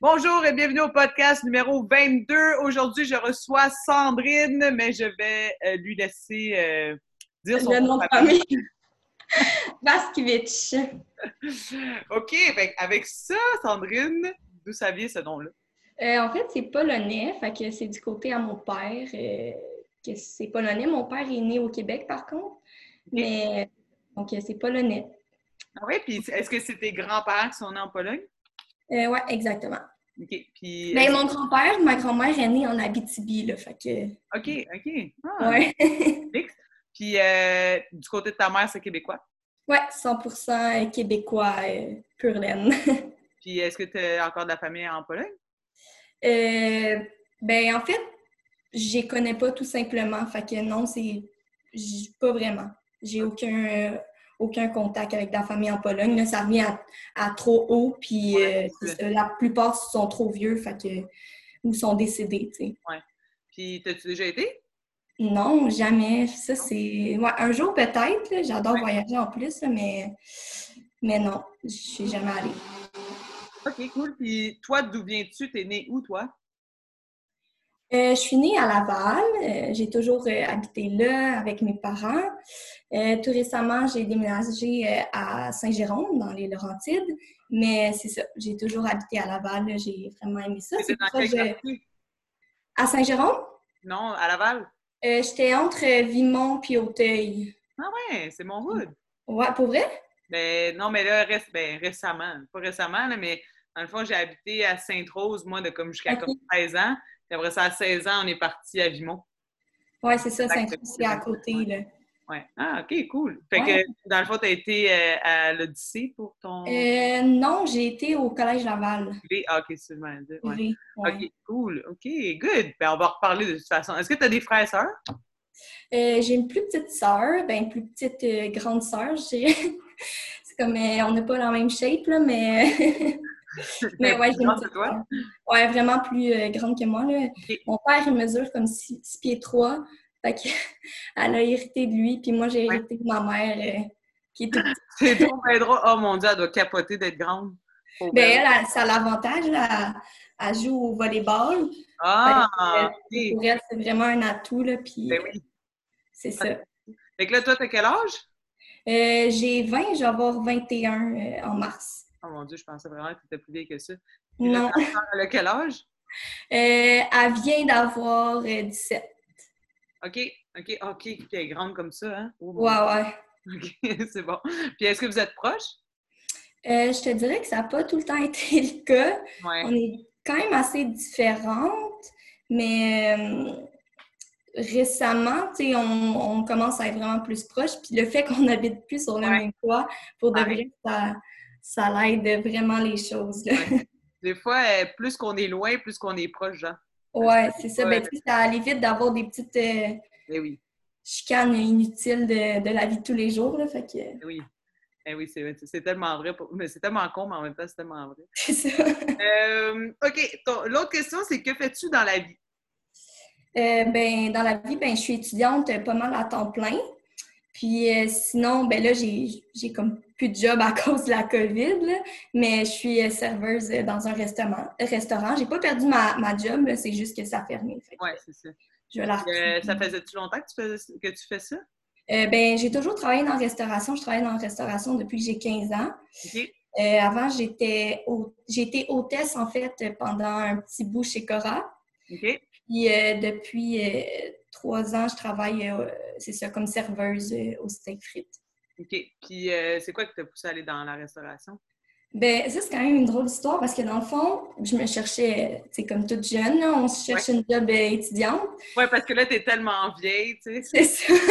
Bonjour et bienvenue au podcast numéro 22. Aujourd'hui, je reçois Sandrine, mais je vais euh, lui laisser euh, dire son Le nom de famille. Vaskevich. OK, fait avec ça, Sandrine, d'où ça vient ce nom-là? Euh, en fait, c'est polonais, fait que c'est du côté à mon père. que c'est polonais. Mon père est né au Québec, par contre. Mais donc, c'est polonais. Ah oui, puis est-ce que c'est tes grands-parents qui sont nés en Pologne? Euh, ouais, exactement. OK, puis... Mais mon grand-père, ma grand-mère est née en Abitibi, là, fait que... OK, OK. Ah, Ouais. Puis euh, du côté de ta mère, c'est québécois? ouais, 100% québécois, euh, pur laine. Puis est-ce que tu as encore de la famille en Pologne? Euh, ben, en fait, je les connais pas tout simplement. Fait que non, c'est pas vraiment. J'ai aucun, aucun contact avec la famille en Pologne. Là, ça revient à, à trop haut, puis Ouais, euh, la plupart sont trop vieux, fait que, ou sont décédés, tu sais. Puis t'as-tu déjà été? Non, jamais. Ça, c'est... ouais, un jour peut-être, j'adore voyager en plus, là, mais... mais non, je suis jamais allée. OK, cool. Puis toi, d'où viens-tu? T'es né où, toi? Euh, je suis née à Laval. Euh, j'ai toujours euh, habité là avec mes parents. Tout récemment, j'ai déménagé à Saint-Jérôme, dans les Laurentides. Mais c'est ça, j'ai toujours habité à Laval. J'ai vraiment aimé ça. T'étais C'est dans quel que je- quartier? À Saint-Jérôme, Non, à Laval? j'étais entre Vimont puis Auteuil. Ah ouais, c'est mon hood. Ouais, pour vrai? Ben, non, mais là, ré- ben, récemment, pas récemment, là, mais dans le fond, j'ai habité à Sainte-Rose, moi, de comme jusqu'à Ok. comme 16 ans. Puis après ça, à 16 ans, on est parti à Vimont. Ouais, c'est ça, c'est à côté. Là. Ouais. Ah, OK, cool. Fait Ouais. que, dans le fond, tu as été euh, à l'Odyssée pour ton... Euh, non, j'ai été au Collège Laval. Ah, OK, dis. Ouais. Oui, ouais. OK, cool. OK, good. Ben, on va reparler de toute façon. Est-ce que tu as des frères et sœurs? Euh, j'ai une plus petite sœur, ben une plus petite grande sœur, je dirais. C'est comme, on n'a pas la même shape, là, mais... mais ouais, j'ai toi? Ouais, vraiment plus euh, grande que moi, là. Mon père, il mesure comme 6 pieds 3, fait que elle a hérité de lui, puis moi, j'ai Ouais. hérité de ma mère, euh, qui est toute petite. C'est trop bien drôle. Oh mon Dieu, elle doit capoter d'être grande. Ben, elle. ça a l'avantage, là, elle, elle joue au volleyball. Ah, que, OK. Pour elle, c'est vraiment un atout, là, puis Ben euh, oui. c'est ça. Fait que là, toi, t'as quel âge? Euh, j'ai 20, je vais avoir 21 euh, en mars. Oh mon Dieu, je pensais vraiment que tu étais plus vieille que ça. Non. elle a quel âge? Euh, elle vient d'avoir euh, 17. OK, OK, OK. Puis elle est grande comme ça, hein? Oh, Ouais, ouais. OK, c'est bon. Puis est-ce que vous êtes proches? Euh, je te dirais que ça n'a pas tout le temps été le cas. Ouais. On est quand même assez différentes, mais euh, récemment, tu sais, on, on commence à être vraiment plus proches. Puis le fait qu'on n'habite plus sur le Ouais. même toit, pour de Ouais. vrai, ça, ça l'aide vraiment les choses. Des fois, euh, plus qu'on est loin, plus qu'on est proche, Jean. Ouais, c'est ça. Ben, ça évite d'avoir des petites euh, Eh oui, chicanes inutiles de, de la vie de tous les jours. Là, fait que eh oui. Eh oui, c'est tellement vrai. pour- Mais c'est tellement con, mais en même temps, c'est tellement vrai. c'est ça. Euh, OK, l'autre question, c'est que fais-tu dans la vie? Euh, ben, dans la vie, ben, je suis étudiante pas mal à temps plein. Puis euh, sinon, ben là, j'ai j'ai comme plus de job à cause de la COVID, là. mais je suis euh, serveuse euh, dans un restaurant. restaurant. J'ai pas perdu ma, ma job, c'est juste que ça a fermé. Ouais, c'est ça. je vais la Euh, ça faisait-tu longtemps que tu, fais, que tu fais ça? Euh, ben, j'ai toujours travaillé dans la restauration. Je travaille dans la restauration depuis que j'ai 15 ans. Avant, j'étais été hôtesse, en fait, pendant un petit bout chez Cora. Puis depuis trois ans, je travaille, euh, c'est ça, comme serveuse euh, au steak frites. OK. Puis, euh, c'est quoi qui t'a poussé à aller dans la restauration? Ben, ça, c'est quand même une drôle d'histoire parce que dans le fond, je me cherchais, tu sais, comme toute jeune, là, on se cherche une job euh, étudiante. Ouais, parce que là, t'es tellement vieille, tu sais. C'est ça.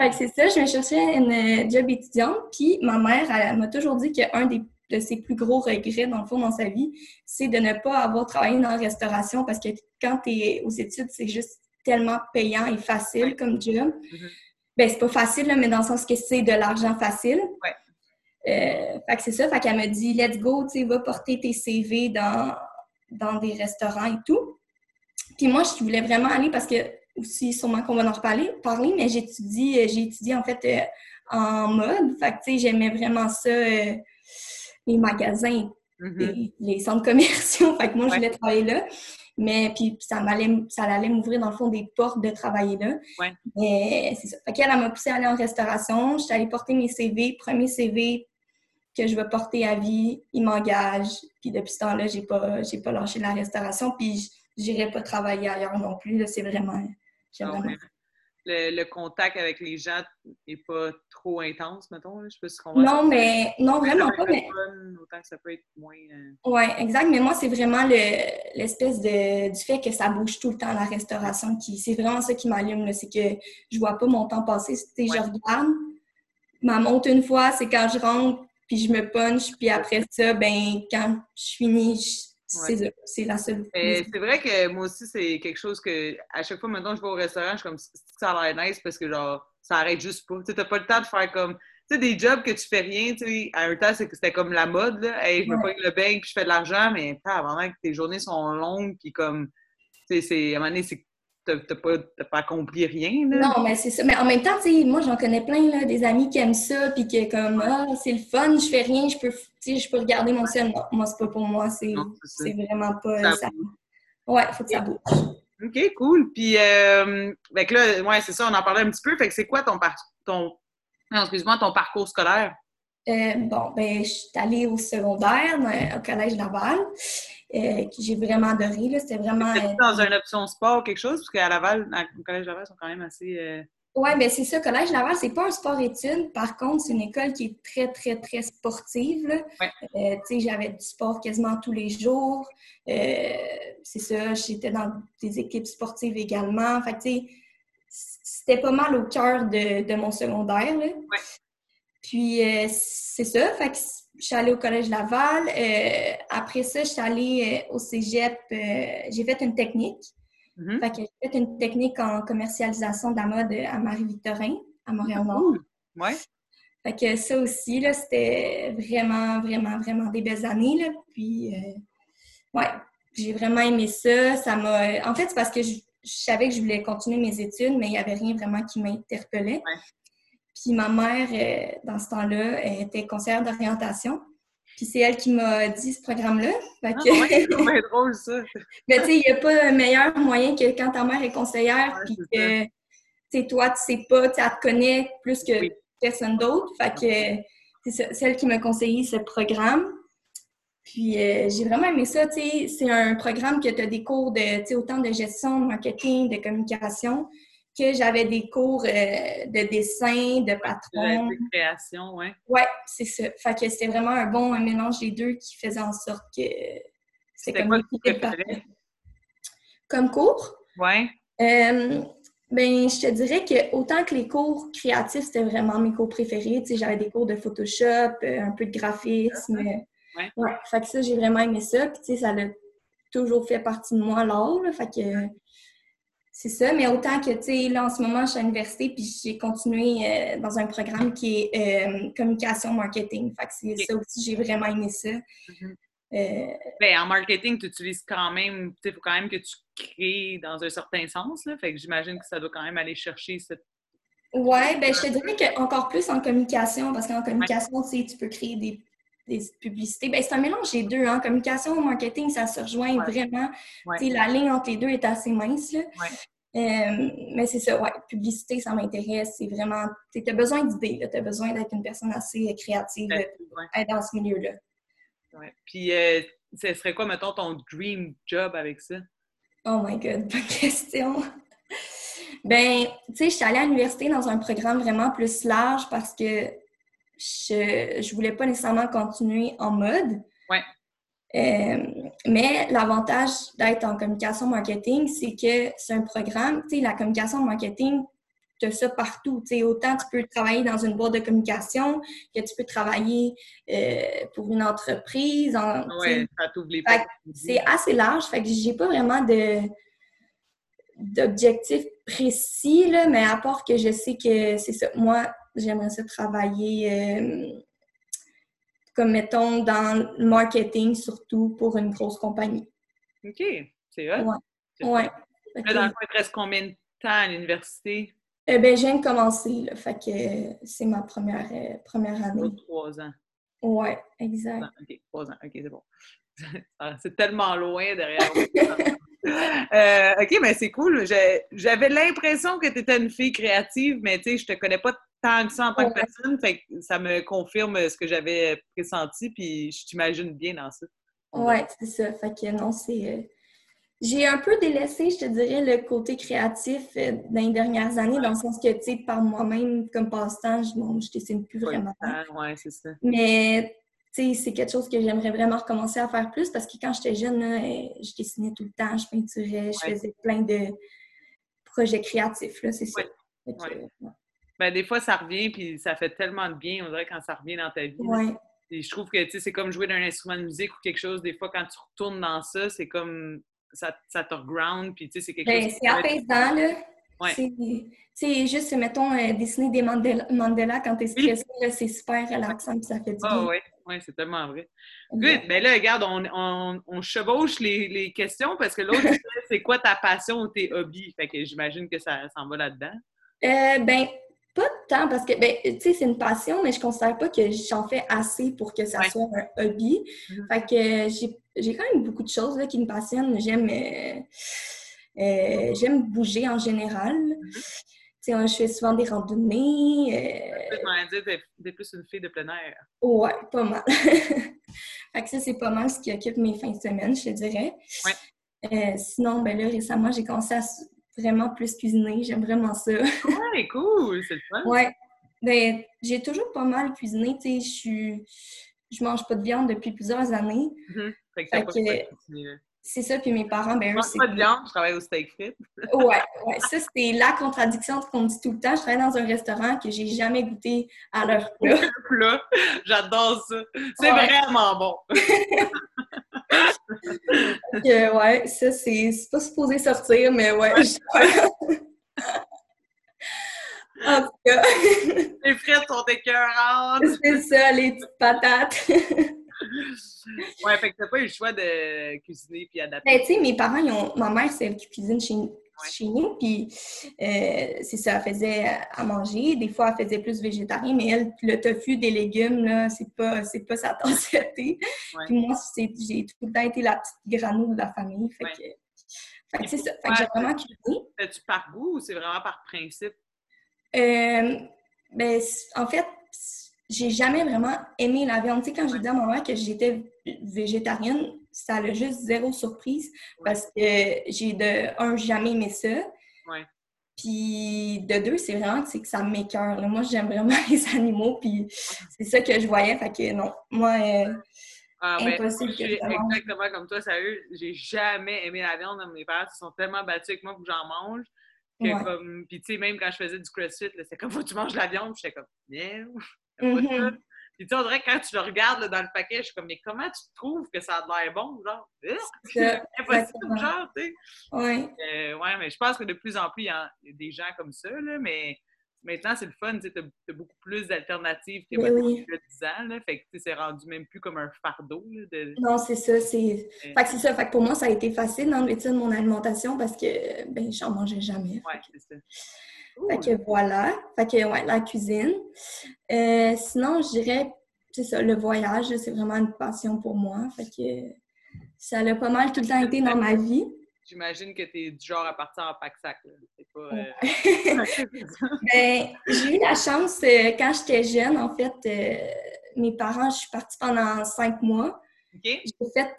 Fait que c'est ça, je me cherchais une job étudiante. Puis ma mère, elle, elle m'a toujours dit qu'un des de ses plus gros regrets, dans le fond, dans sa vie, c'est de ne pas avoir travaillé dans la restauration parce que quand tu es aux études, c'est juste tellement payant et facile comme job. Mhm. Ben, c'est pas facile, là, mais dans le sens que c'est de l'argent facile. Ouais. Euh, fait que c'est ça. Fait qu'elle me dit, let's go, tu va porter tes CV dans, dans des restaurants et tout. Puis moi, je voulais vraiment aller parce que, aussi, sûrement qu'on va en reparler, parler, mais j'étudie, euh, j'ai étudié en fait euh, en mode. Fait que, tu sais, j'aimais vraiment ça, euh, les magasins mm-hmm. les, centres commerciaux. fait que moi, je voulais travailler là. Mais puis ça m'allait, ça allait m'ouvrir dans le fond des portes de travailler là. Ouais. Mais c'est ça. Fait qu'elle, elle m'a poussé à aller en restauration. J'étais allée porter mes CV. Premier CV que je vais porter à vie, il m'engage. Puis depuis ce temps-là, j'ai pas, j'ai pas lâché la restauration. Puis j'irai pas travailler ailleurs non plus. C'est vraiment, ah vraiment le, contact avec les gens n'est pas trop intense, mettons. Je sais pas si Non, mais non, vraiment pas. Mais... Autant que ça peut être moins. Euh, Oui, exact. Mais moi, c'est vraiment l'espèce de du fait que ça bouge tout le temps la restauration qui. C'est vraiment ça qui m'allume. C'est que je vois pas mon temps passer. Ouais. Je regarde. Ma monte une fois, c'est quand je rentre, puis je me punch, puis après ça, ben quand je finis, c'est la seule. C'est vrai que moi aussi, c'est quelque chose que, à chaque fois, maintenant, je vais au restaurant, je suis comme, ça a l'air nice? Parce que, genre, ça arrête juste pas. Tu n'as pas le temps de faire comme, tu sais, des jobs que tu fais rien, tu sais, à un temps, c'était comme la mode, là. Hey, je me pogne le bain puis je fais de l'argent, mais avant que tes journées sont longues, puis comme, tu sais, à un moment donné, c'est t'as pas, pas, accompli rien. Là. Non, mais c'est ça. Mais en même temps, moi, j'en connais plein, là, des amis qui aiment ça, puis qui comme, ah, c'est le fun, je fais rien, je peux, je peux regarder mon ciel. Non, moi, c'est pas pour moi, c'est vraiment pas ça. Ouais, il faut que ça bouge. OK, cool. Puis, euh, là, ouais, c'est ça, on en parlait un petit peu. Fait que c'est quoi ton, ton, excuse-moi, ton parcours scolaire? Euh, bon, ben, je suis allée au secondaire, au Collège Laval. Euh, que j'ai vraiment adoré. C'était vraiment. C'était dans une option sport ou quelque chose? Parce qu'à Laval, au Collège Laval, ils sont quand même assez. Euh... Oui, bien c'est ça. Collège Laval, c'est pas un sport-études. Par contre, c'est une école qui est très, très, très sportive. Ouais. Euh, tu sais, j'avais du sport quasiment tous les jours. Euh, c'est ça, j'étais dans des équipes sportives également. Fait tu sais, c'était pas mal au cœur de, de mon secondaire. Là. Ouais. Puis, c'est ça. Fait que je suis allée au Collège Laval. Euh, après ça, je suis allée euh, au cégep. Euh, j'ai fait une technique. Mm-hmm. Fait que j'ai fait une technique en commercialisation de la mode à Marie-Victorin, à Montréal-Nord. Ouais. Fait que ça aussi, là, c'était vraiment, vraiment, vraiment des belles années. Là. Puis, ouais, j'ai vraiment aimé ça. Ça m'a... En fait, c'est parce que je, savais que je voulais continuer mes études, mais il n'y avait rien vraiment qui m'interpellait. Puis ma mère, euh, dans ce temps-là, était conseillère d'orientation. Puis c'est elle qui m'a dit ce programme-là. Ah, c'est drôle, ça! Mais tu sais, il n'y a pas un meilleur moyen que quand ta mère est conseillère, puis que tu toi, tu sais pas, tu te connais plus que personne d'autre. Fait que c'est elle qui m'a conseillé ce programme. Puis euh, j'ai vraiment aimé ça, tu sais, c'est un programme que tu as des cours de, tu sais, autant de gestion, de marketing, de communication, que j'avais des cours euh, de dessin, de patron. De création, oui. Oui, c'est ça. Fait que c'était vraiment un bon mélange des deux qui faisait en sorte que c'était comme quoi Comme cours? Oui. Euh, ben, je te dirais que autant que les cours créatifs, c'était vraiment mes cours préférés. Tu sais, j'avais des cours de Photoshop, euh, un peu de graphisme. Ouais. ouais. Fait que ça, j'ai vraiment aimé ça. Puis, tu sais, ça a toujours fait partie de moi, l'art. Fait que c'est ça, mais autant que, tu sais, là, en ce moment, je suis à l'université, puis j'ai continué euh, dans un programme qui est euh, communication marketing. Fait que c'est ça aussi, j'ai vraiment aimé ça. Mm-hmm. Euh, ben, en marketing, tu utilises quand même, tu sais, il faut quand même que tu crées dans un certain sens, là. Fait que j'imagine que ça doit quand même aller chercher cette. Ouais, ben, je te dirais qu'encore plus en communication, parce qu'en communication, tu sais, tu peux créer des des publicités. Ben, c'est un mélange des deux. Hein. Communication et marketing, ça se rejoint vraiment. La ligne entre les deux est assez mince. Là. Euh, mais c'est ça, ouais. Publicité, ça m'intéresse. C'est vraiment. Tu as besoin d'idées. Tu as besoin d'être une personne assez créative pour être dans ce milieu-là. Puis, euh, ce serait quoi, mettons, ton dream job avec ça? Oh my God, bonne question. ben, tu sais, je suis allée à l'université dans un programme vraiment plus large parce que je ne voulais pas nécessairement continuer en mode. Ouais. Euh, mais l'avantage d'être en communication marketing, c'est que c'est un programme, tu sais, la communication marketing, tu as ça partout. Tu sais, autant tu peux travailler dans une boîte de communication que tu peux travailler euh, pour une entreprise. Oui, ça t'oublie pas. C'est assez large, fait que j'ai pas vraiment de d'objectifs précis, là, mais à part que je sais que c'est ça. Moi, j'aimerais ça travailler euh, comme mettons dans le marketing surtout pour une grosse compagnie. OK, c'est vrai. Ouais. ouais. Là, dans le fond, il reste combien de temps à l'université? Eh ben, je viens de commencer, là, fait que c'est ma première, euh, première année. Trois ans. Ouais, exact. OK, trois ans. OK, c'est bon. C'est tellement loin derrière. Euh, OK, mais c'est cool. J'avais l'impression que tu étais une fille créative, mais tu sais, je te connais pas tant que ça en tant que personne. Fait que ça me confirme ce que j'avais pressenti, puis je t'imagine bien dans ça. Ouais, c'est ça. Fait que non, c'est. Euh, j'ai un peu délaissé, je te dirais, le côté créatif euh, dans les dernières années, dans le sens que, tu sais, par moi-même, comme passe-temps, je, bon, je dessine plus vraiment. Ouais, c'est ça. Mais c'est quelque chose que j'aimerais vraiment recommencer à faire plus parce que quand j'étais jeune, euh, je dessinais tout le temps, je peinturais, je faisais plein de projets créatifs, c'est ça. ben, des fois, ça revient, puis ça fait tellement de bien, on dirait, quand ça revient dans ta vie. Et je trouve que c'est comme jouer d'un instrument de musique ou quelque chose. Des fois, quand tu retournes dans ça, c'est comme ça, ça te ground, puis c'est quelque ben, chose. C'est apaisant, là. C'est juste, mettons, euh, dessiner des mandalas quand t'es stressé, c'est super relaxant, puis ça fait du ah bien. Oui, ouais, c'est tellement vrai. Good. Mais ben là, regarde, on, on, on chevauche les, les, questions parce que l'autre, c'est quoi ta passion ou tes hobbies? Fait que j'imagine que ça s'en va là-dedans. Euh, ben, pas tant parce que, ben, tu sais, c'est une passion, mais je considère pas que j'en fais assez pour que ça soit un hobby. Mm-hmm. Fait que j'ai quand même beaucoup de choses là, qui me passionnent. J'aime euh, euh, j'aime bouger en général. Mm-hmm. Sais, je fais souvent des randonnées. Euh... Tu plus une fille de plein air. Ouais, pas mal. fait que ça, c'est pas mal ce qui occupe mes fins de semaine, je te dirais. Ouais. Euh, sinon, ben là, récemment, j'ai commencé à vraiment plus cuisiner. J'aime vraiment ça. Ouais, cool! C'est le fun! Ouais. Ben, j'ai toujours pas mal cuisiné. Tu sais, je suis... Je mange pas de viande depuis plusieurs années. Mm Fait que, c'est ça, puis mes parents, ben eux, c'est... pas de viande, je travaille au steak frites. ouais, ouais, ça, c'était la contradiction qu'on me dit tout le temps. Je travaille dans un restaurant que j'ai jamais goûté à leur plat. plat, j'adore ça. C'est vraiment bon. que, ouais, ça, c'est pas supposé sortir, mais ouais. en tout cas. les frites sont écœurantes. C'est ça, les petites patates. ouais, fait que t'as pas eu le choix de cuisiner puis adapter. Ben, tu sais, mes parents, ils ont... ma mère, c'est elle qui cuisine chez, chez nous, puis euh, c'est ça, elle faisait à manger. Des fois, elle faisait plus végétarien, mais elle, le tofu, des légumes, là, c'est pas, c'est pas sa tasse Puis moi, j'ai tout le temps été la petite granou de la famille, fait que... Fait que c'est ça. Fait que j'ai vraiment cuisiné. Fais-tu par goût ou c'est vraiment par principe? Euh, ben, en fait, j'ai jamais vraiment aimé la viande. Tu sais, quand j'ai dit à ma mère que j'étais végétarienne, ça a juste zéro surprise parce que j'ai de un, jamais aimé ça. Ouais. Puis de deux, c'est vraiment que, que ça m'écœure. Moi, j'aime vraiment les animaux, puis c'est ça que je voyais. Fait que non, moi, euh, ah, ben, impossible que Exactement comme toi, sérieux. J'ai jamais aimé la viande. Mes parents se sont tellement battus avec moi pour que j'en mange. Que comme... Puis tu sais, même quand je faisais du crossfit, c'était comme, faut que tu manges la viande. J'étais comme, non. Mm-hmm. Puis tu sais, on dirait que quand tu le regardes dans le paquet, je suis comme, mais comment tu trouves que ça a l'air bon, genre? C'est impossible, genre, tu sais. Oui. Euh, ouais, mais je pense que de plus en plus, il y, a des gens comme ça, là, mais maintenant, c'est le fun, tu sais, as, beaucoup plus d'alternatives que oui. il y a 10 ans, là, fait que c'est rendu même plus comme un fardeau. Là, de... Non, c'est ça, c'est... Euh, fait que c'est ça, fait que pour moi, ça a été facile d'enlever de mon alimentation parce que, ben, j'en mangeais jamais. Ouais, c'est ça. Fait que voilà. Fait que, ouais, la cuisine. Euh, sinon, je dirais, c'est ça, le voyage, c'est vraiment une passion pour moi. Fait que ça a pas mal tout le temps été dans ma vie. J'imagine que tu es du genre à partir en pack-sac. Pas, euh, ben, j'ai eu la chance, euh, quand j'étais jeune, en fait, mes parents, je suis partie pendant cinq mois. J'ai fait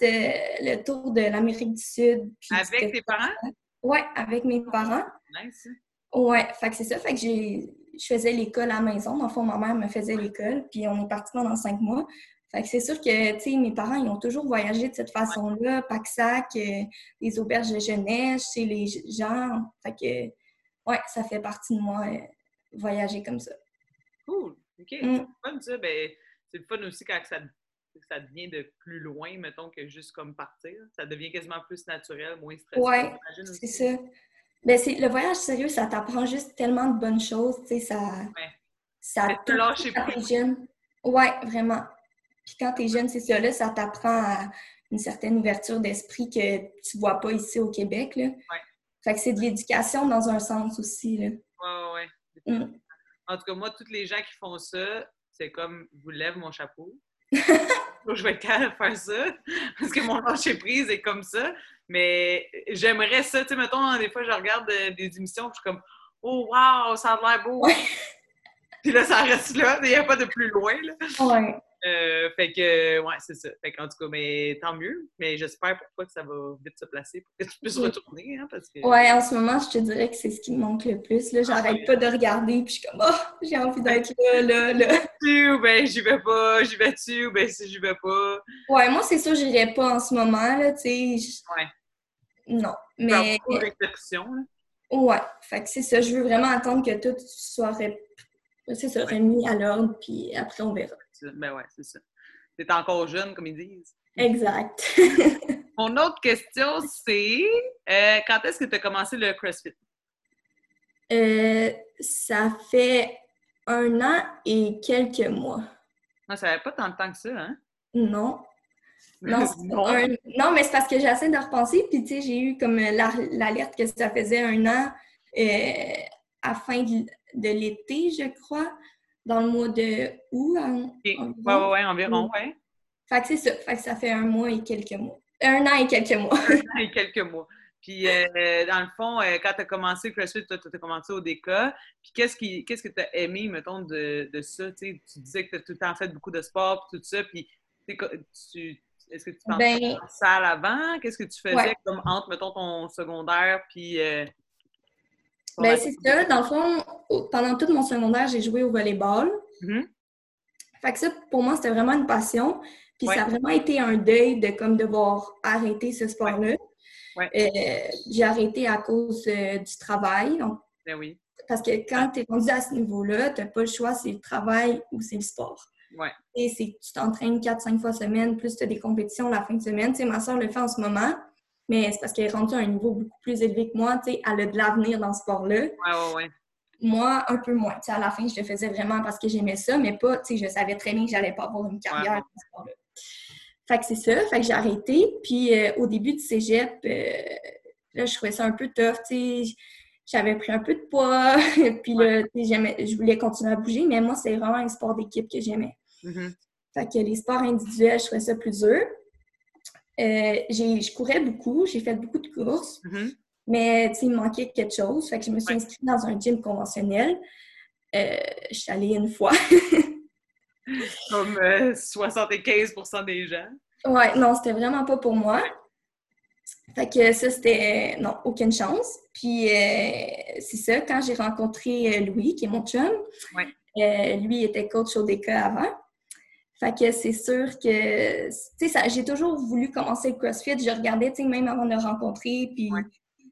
le tour de l'Amérique du Sud. Avec tes parents? Oui, avec mes parents. Nice. Ouais, fait que c'est ça. Fait que j'ai, je faisais l'école à la maison. Dans le fond, ma mère me faisait l'école, puis on est parti pendant cinq mois. Fait que c'est sûr que, tu sais, mes parents, ils ont toujours voyagé de cette façon-là, pack-sac, euh, les auberges de jeunesse, chez les gens. Fait que, ouais, ça fait partie de moi, euh, voyager comme ça. Cool. OK. Mm. C'est fun, ça. Ben, c'est le fun aussi quand ça, ça devient de plus loin, mettons, que juste comme partir. Ça devient quasiment plus naturel, moins stressant. Ouais, c'est ça. Ben, c'est, le voyage sérieux, ça t'apprend juste tellement de bonnes choses, tu sais, ça... Ouais. Ça te lâcher plus. jeune. Ouais, vraiment. Puis quand t'es jeune, c'est ça, là, ça t'apprend à une certaine ouverture d'esprit que tu vois pas ici au Québec, là. Ouais. Fait que c'est de l'éducation dans un sens aussi, là. Ouais, ouais, mm. En tout cas, moi, tous les gens qui font ça, c'est comme, vous lève mon chapeau. je vais être capable de faire ça parce que mon lâcher prise est comme ça. Mais j'aimerais ça. Tu sais, mettons, des fois, je regarde euh, des émissions, je suis comme, oh, wow, ça a l'air beau. Puis là, ça reste là. Il n'y a pas de plus loin. Là. Ouais. Euh, fait que, ouais, c'est ça. Fait qu'en tout cas, mais tant mieux. Mais j'espère pour toi que ça va vite se placer pour que tu puisses retourner. Hein, parce que... Ouais, en ce moment, je te dirais que c'est ce qui me manque le plus. Là, j'arrête pas de regarder, puis je suis comme, oh, j'ai envie d'être là, là, là. Tu ou ben, j'y vais pas, j'y vais-tu, ou ben, si j'y vais pas? Ouais, moi, c'est sûr, j'irai pas en ce moment, là, tu sais. Ouais. Non, mais. Là. Ouais, fait que c'est ça. Je veux vraiment attendre que tout soit ça, remis à l'ordre, puis après, on verra. Ben ouais, c'est ça. T'es encore jeune, comme ils disent. Exact. Mon autre question, c'est euh, quand est-ce que tu as commencé le CrossFit? Euh, ça fait un an et quelques mois. Non, ça fait pas tant de temps que ça, hein? Non. Non, non. mais c'est parce que j'essaie de repenser, puis tu sais, j'ai eu comme l'alerte que ça faisait un an euh, à fin de l'été, je crois dans le mois de août. En, oui, ouais, environ, ouais. Fait que c'est ça. Fait que ça fait un mois et quelques mois. Un an et quelques mois. un an et quelques mois. Puis, euh, dans le fond, euh, quand tu as commencé CrossFit, tu as, commencé au DK. Puis, qu'est-ce, qui, qu'est-ce que tu as aimé, mettons, de, de ça? Tu disais que tu as tout le temps fait beaucoup de sport, puis tout ça. Puis, tu, est-ce que tu t'en ben, en salle avant? Qu'est-ce que tu faisais comme entre, mettons, ton secondaire, puis euh, ben, c'est ça. Dans le fond, pendant tout mon secondaire, j'ai joué au volleyball. Mm Fait que ça, pour moi, c'était vraiment une passion. Puis ça a vraiment été un deuil de comme devoir arrêter ce sport-là. Euh, j'ai arrêté à cause euh, du travail. ben oui. Parce que quand tu es rendu à ce niveau-là, tu n'as pas le choix, c'est le travail ou c'est le sport. Ouais. Et c'est tu t'entraînes 4-5 fois semaine, plus tu as des compétitions la fin de semaine. Tu sais, ma soeur le fait en ce moment mais c'est parce qu'elle est rendue à un niveau beaucoup plus élevé que moi. Tu sais, elle a de l'avenir dans ce sport-là. Ouais, ouais, ouais. Moi, un peu moins. Tu sais, à la fin, je le faisais vraiment parce que j'aimais ça, mais pas, tu sais, je savais très bien que j'allais pas avoir une carrière dans ce sport-là. Fait que c'est ça. Fait que j'ai arrêté. Puis euh, au début du cégep, euh, là, je trouvais ça un peu tough, tu sais. J'avais pris un peu de poids. puis là, je voulais continuer à bouger, mais moi, c'est vraiment un sport d'équipe que j'aimais. Mm-hmm. Fait que les sports individuels, je trouvais ça plus dur. Euh, je courais beaucoup, j'ai fait beaucoup de courses, mm-hmm. mais il me manquait quelque chose. Fait que je me suis inscrite dans un gym conventionnel. Euh, je suis allée une fois. Comme 75% euh, des gens. Ouais, non, c'était vraiment pas pour moi. Fait que ça, c'était non, aucune chance. Puis c'est ça, quand j'ai rencontré Louis, qui est mon chum, lui était coach au DK avant. Fait que c'est sûr que, tu sais, j'ai toujours voulu commencer le CrossFit. Je regardais, tu sais, même avant de le rencontrer, puis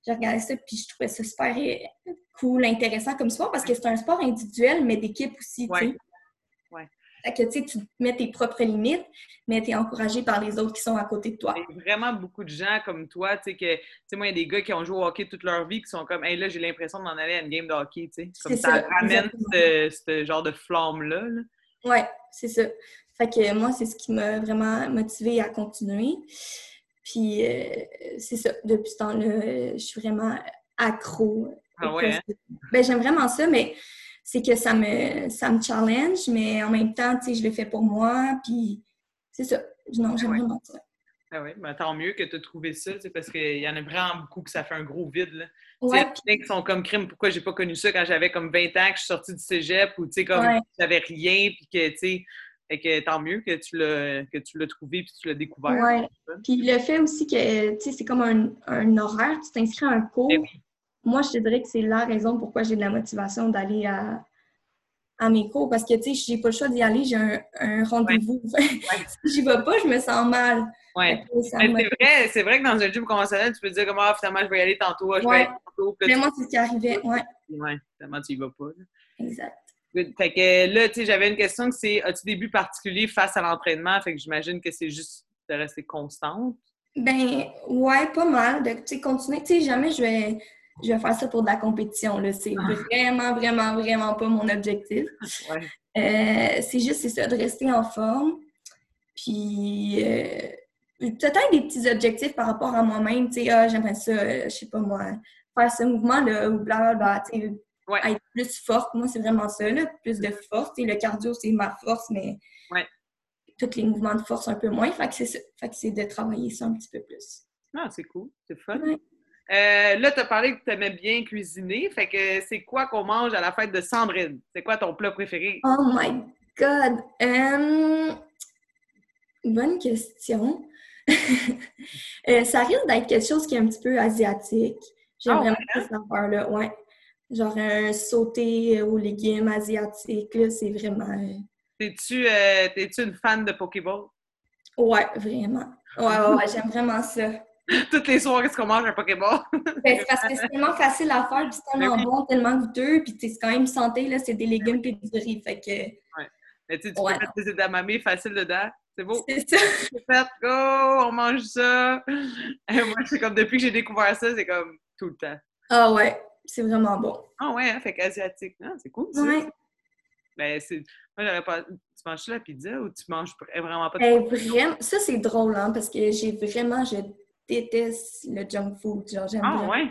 je regardais ça, puis je trouvais ça super euh, cool, intéressant comme sport, parce que c'est un sport individuel, mais d'équipe aussi, tu sais. Ouais. Fait que, tu sais, tu mets tes propres limites, mais tu es encouragé par les autres qui sont à côté de toi. Il y a vraiment beaucoup de gens comme toi, tu sais, que, tu sais, moi, il y a des gars qui ont joué au hockey toute leur vie qui sont comme, hey, là, j'ai l'impression d'en aller à une game de hockey, tu sais. Comme ça, ça ramène ce, genre de flamme-là. Là. Ouais, c'est ça. Fait que moi, c'est ce qui m'a vraiment motivée à continuer. Puis euh, c'est ça, depuis ce temps-là, je suis vraiment accro. Ah ouais? Hein? Ben, j'aime vraiment ça, mais c'est que ça me, ça me challenge, mais en même temps, tu sais, je le fais pour moi, puis c'est ça. Non, j'aime vraiment ça. Ah oui, ben, tant mieux que tu as trouvé ça, parce qu'il y en a vraiment beaucoup que ça fait un gros vide. Là. Ouais. qui sont comme crime, pourquoi j'ai pas connu ça quand j'avais comme 20 ans, que je suis sortie du cégep, ou tu sais, comme j'avais rien, puis que, et que tant mieux que tu l'as que tu l'as trouvé puis tu l'as découvert. Oui. Puis le fait aussi que tu sais, c'est comme un, un, horaire, tu t'inscris à un cours. Eh Moi, je te dirais que c'est la raison pourquoi j'ai de la motivation d'aller à, à mes cours. Parce que tu sais, j'ai pas le choix d'y aller, j'ai un, un rendez-vous. si j'y vais pas, je me sens mal. C'est vrai, c'est vrai que dans un gym conventionnel, tu peux te dire comment ah, finalement je vais y aller tantôt, je vais y aller tantôt. Moi, c'est ce qui arrivait, ouais. Oui, finalement, tu y vas pas. Exact. Fait que là, tu sais, j'avais une question que c'est as-tu des buts particuliers face à l'entraînement? Fait que j'imagine que c'est juste de rester constante. Ben, ouais, pas mal. De, continuer. Tu sais, jamais je vais, je vais faire ça pour de la compétition. C'est ah. vraiment, vraiment, vraiment pas mon objectif. Ouais. Euh, c'est juste, c'est ça, de rester en forme. Puis, euh, peut-être des petits objectifs par rapport à moi-même. Tu sais, ah, j'aimerais ça, euh, je sais pas moi, faire ce mouvement-là ou blablabla. Tu sais, être plus forte. Moi, c'est vraiment ça, là, plus de force. Et le cardio, c'est ma force, mais tous les mouvements de force un peu moins. Fait que c'est de travailler ça un petit peu plus. Ah, c'est cool. C'est fun. Euh, là, tu as parlé que tu aimais bien cuisiner. Fait que c'est quoi qu'on mange à la fête de Sandrine? C'est quoi ton plat préféré? Oh my God! Euh, bonne question. Euh, ça risque d'être quelque chose qui est un petit peu asiatique. J'aime ah, vraiment hein? cette affaire-là. Ouais. Genre un sauté aux légumes asiatiques, c'est vraiment. T'es-tu euh, une fan de Pokéball? Ouais, vraiment. Ouais, ouais, ouais j'aime vraiment ça. Toutes les soirs, est-ce qu'on mange un Pokéball? ben, c'est parce que c'est tellement facile à faire, puis c'est tellement bon, tellement goûteux, puis c'est quand même santé, là, c'est des légumes et du riz, fait que... Ouais. Mais tu, tu peux mettre des edamame facile dedans. C'est beau. C'est ça. C'est fait, go, on mange ça. Et moi, c'est comme depuis que j'ai découvert ça, c'est comme tout le temps. Ah ouais, c'est vraiment bon. Ah ouais, hein, fait qu'asiatique. Ah, c'est cool. Ça. Ouais. Ben, c'est. Moi, j'aurais pas. Tu manges la pizza ou tu manges vraiment pas de ben, vraiment... Ça, c'est drôle, hein, parce que j'ai vraiment. Je déteste le junk food. Genre, j'aime ah, ouais?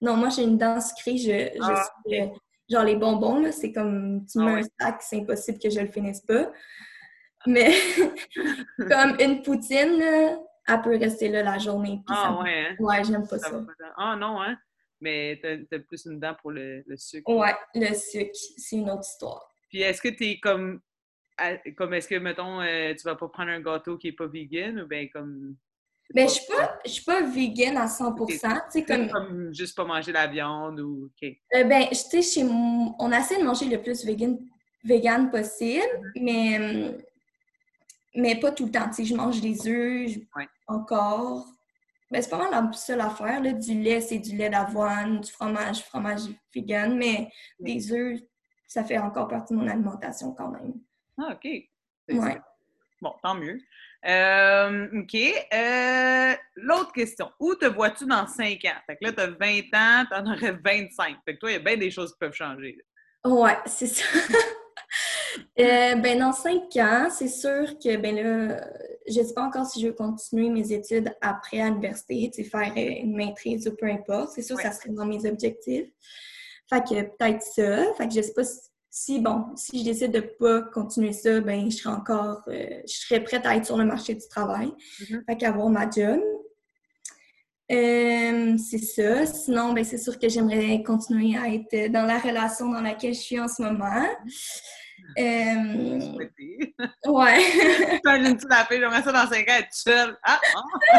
Non, moi, j'ai une dent sucrée. Je, je ah. suis. Genre, les bonbons, là, c'est comme. Tu ah mets un sac, c'est impossible que je le finisse pas. Mais comme une poutine, elle peut rester là la journée. Ah ouais, hein? Ouais, j'aime pas ça. Ah non, hein? Mais t'as as plus une dent pour le, sucre. Ouais, le sucre, c'est une autre histoire. Puis est-ce que t'es comme... Comme est-ce que, mettons, euh, tu vas pas prendre un gâteau qui est pas vegan ou bien comme... Ben, je suis pas, je suis pas vegan à 100 Tu sais, comme... comme... juste pas manger la viande ou... OK. Euh, ben, tu sais, chez... on essaie de manger le plus vegan, vegan possible, mm-hmm. mais mais pas tout le temps. Tu sais, je mange des œufs encore. Mais c'est pas mal la seule affaire. Là. Du lait, c'est du lait d'avoine, du fromage, fromage vegan. Mais des œufs, ça fait encore partie de mon alimentation quand même. Ah, OK. Ouais. Bon, tant mieux. Euh, OK. Euh, l'autre question. Où te vois-tu dans 5 ans? Fait que là, tu as 20 ans, tu en aurais 25. Fait que toi, il y a bien des choses qui peuvent changer. Ouais, c'est ça. Euh, ben, dans cinq ans, c'est sûr que, ben là, je ne sais pas encore si je veux continuer mes études après à l'université, faire une maîtrise ou peu importe. C'est sûr que ça serait dans mes objectifs. Fait que peut-être ça. Fait que je sais pas si, bon, si je décide de ne pas continuer ça, ben je serais encore, euh, je prête à être sur le marché du travail. Mm-hmm. Fait qu'avoir ma job. C'est ça. Sinon, ben, c'est sûr que j'aimerais continuer à être dans la relation dans laquelle je suis en ce moment. Euh... Ouais. une petite affaire, j'aimerais ça dans 5 ans être seule. Ah! ah.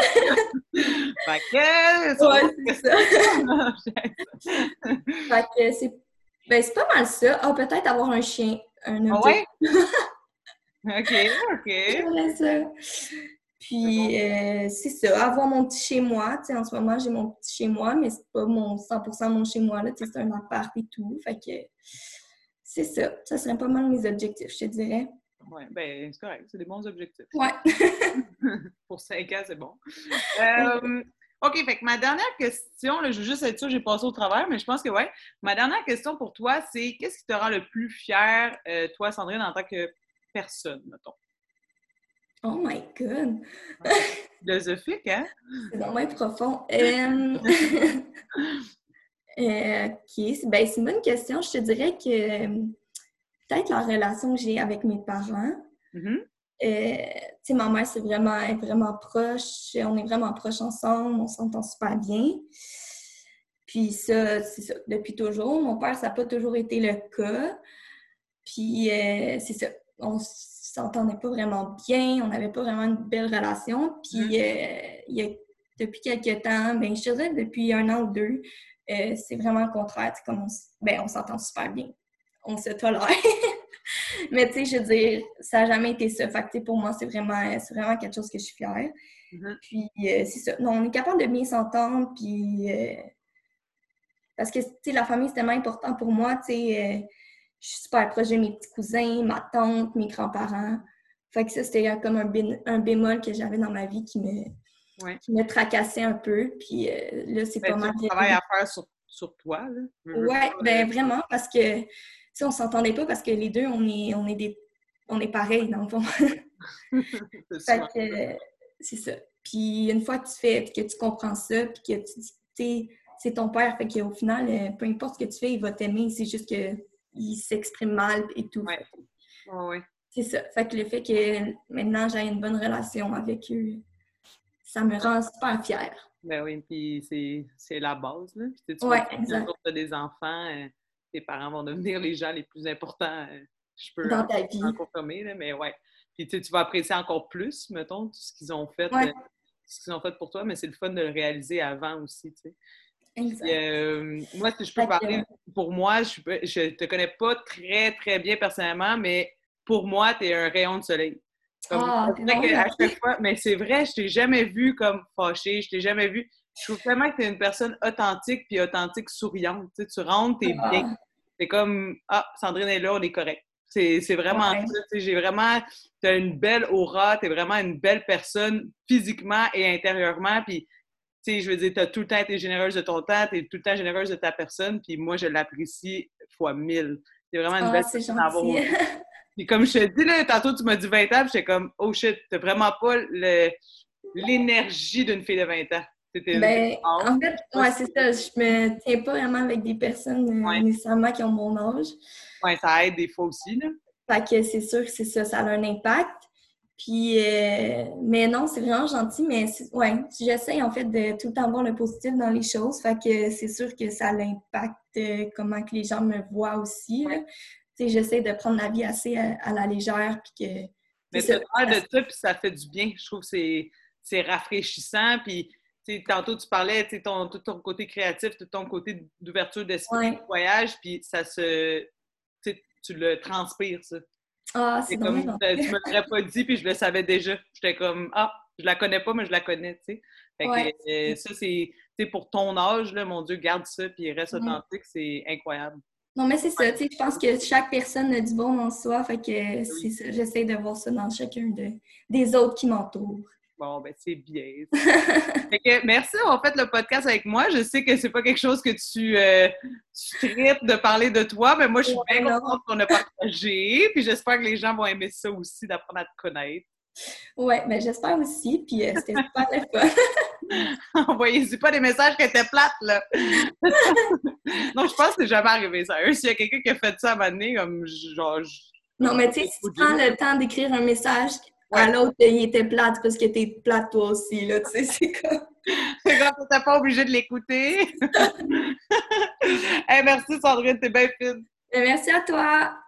fait que... Ouais, c'est ça. fait que c'est... Ben, c'est pas mal ça. Ah, peut-être avoir un chien. Un ah ouais? OK, OK. J'aimerais ça. Puis, euh, c'est ça, avoir mon petit chez-moi. Tu sais, en ce moment, j'ai mon petit chez-moi, mais c'est pas mon 100% mon chez-moi. Tu sais, c'est un appart et tout. Fait que c'est ça. Ça serait pas mal mes objectifs, je te dirais. Oui, ben c'est correct. C'est des bons objectifs. Ouais. Pour cinq ans, c'est bon. Euh, OK, fait que ma dernière question, là, je veux juste être sûre, j'ai passé au travers, mais je pense que oui. Ma dernière question pour toi, c'est qu'est-ce qui te rend le plus fier, euh, toi, Sandrine, en tant que personne, mettons? Oh my God! Philosophique, hein? C'est vraiment profond. Euh, Euh, OK, ben, c'est une bonne question. Je te dirais que peut-être la relation que j'ai avec mes parents. Mm-hmm. Euh, ma mère, c'est vraiment, est vraiment proche. On est vraiment proches ensemble. On s'entend super bien. Puis ça, c'est ça, depuis toujours. Mon père, ça n'a pas toujours été le cas. Puis euh, c'est ça, on s'entendait pas vraiment bien. On n'avait pas vraiment une belle relation. Puis il y a, depuis quelques temps, ben, je dirais depuis un an ou deux, euh, c'est vraiment le contraire. Comme on, ben, on s'entend super bien. On se tolère. Mais tu sais, je veux dire, ça n'a jamais été ça. Fait pour moi, c'est vraiment, vraiment quelque chose que je suis fière. Mm-hmm. Puis euh, c'est ça. Non, on est capable de bien s'entendre. Puis euh, parce que tu sais, la famille, c'est tellement important pour moi. Tu sais, je suis super proche de mes petits cousins, ma tante, mes grands-parents. Fait que ça, c'était comme un, un bémol que j'avais dans ma vie qui me, qui me tracassait un peu. Puis euh, là, c'est ben, pas mal. Tu travail à faire sur, sur toi, là. Ouais, ben vraiment, parce que, si on s'entendait pas parce que les deux, on est, on est des. On est pareils, dans le fond. c'est ça. Puis une fois que tu fais, que tu comprends ça, puis que tu dis, c'est ton père, fait qu'au final, euh, peu importe ce que tu fais, il va t'aimer. C'est juste qu'il s'exprime mal et tout. Ouais. ouais. C'est ça. Fait que le fait que maintenant j'ai une bonne relation avec eux, ça me rend super fière. Ben oui, puis c'est la base. Là. Puis, tu tu as des enfants, euh, tes parents vont devenir les gens les plus importants. Euh, je peux Dans ta vie. en confirmer, là, mais ouais. Puis tu vas apprécier encore plus, mettons, tout ce qu'ils ont fait. Euh, ce qu'ils ont fait pour toi, mais c'est le fun de le réaliser avant aussi, tu sais. Euh, moi, si je peux parler pour moi, je, je te connais pas très, très bien personnellement, mais pour moi, tu es un rayon de soleil. Ah, à chaque fois, mais c'est vrai, je t'ai jamais vu comme fâché, je t'ai jamais vu. Je trouve vraiment que tu es une personne authentique puis authentique souriante. Tu, sais, tu rentres, tu es bien. Ah. C'est comme Ah, Sandrine est là, on est correct. C'est vraiment ça. J'ai vraiment. Tu as une belle aura, tu es vraiment une belle personne physiquement et intérieurement. Puis, sais, je veux dire, tu as tout le temps été généreuse de ton temps, tu es tout le temps généreuse de ta personne. Puis moi, je l'apprécie fois mille. C'est vraiment une ah, belle personne Puis comme je te dis, là, tantôt, tu m'as dit 20 ans, j'étais comme, oh shit, t'as vraiment pas l'énergie d'une fille de 20 ans. Ben, en fait, ouais, c'est ça. Je me tiens pas vraiment avec des personnes euh, nécessairement qui ont mon âge. Ouais, ça aide des fois aussi, là. Fait que c'est sûr que c'est ça, ça a un impact. Puis, euh, mais non, c'est vraiment gentil, mais ouais, j'essaie en fait de tout le temps voir le positif dans les choses. Fait que c'est sûr que ça l'impact euh, comment que les gens me voient aussi. Tu sais, j'essaie de prendre la vie assez à, la légère. Puis que, mais c'est l'air de ça, puis ça fait du bien. Je trouve que c'est rafraîchissant. Puis, tantôt, tu parlais, tu ton, tout ton côté créatif, tout ton côté d'ouverture d'esprit, de voyage, puis ça se... Tu le transpires, ça. Ah, c'est comme, tu me l'aurais pas dit, puis je le savais déjà. J'étais comme, ah, je la connais pas, mais je la connais, tu sais. Fait que, euh, ça, c'est, pour ton âge, là, mon Dieu, garde ça, puis reste mm-hmm. authentique, c'est incroyable. Non, mais c'est ça, tu sais, je pense que chaque personne a du bon en soi, fait que c'est ça, j'essaie de voir ça dans chacun de, des autres qui m'entourent. Bon, ben c'est bien. fait que, merci d'avoir fait le podcast avec moi. Je sais que c'est pas quelque chose que tu, euh, traites de parler de toi, mais moi, je suis bien contente qu'on a partagé. Puis j'espère que les gens vont aimer ça aussi, d'apprendre à te connaître. Oui, mais ben, j'espère aussi. Puis euh, c'était super le fun. Envoyez-y pas des messages qui étaient plates, là. non, je pense que c'est jamais arrivé, ça. S'il y a quelqu'un qui a fait ça à un comme genre. Non, mais tu sais, si tu prends le temps d'écrire un message à l'autre, il était plate parce que t'es plate toi aussi, là, tu sais, c'est comme... C'est comme t'es pas obligé de l'écouter. hey, merci Sandrine, t'es bien fine. Ben, merci à toi.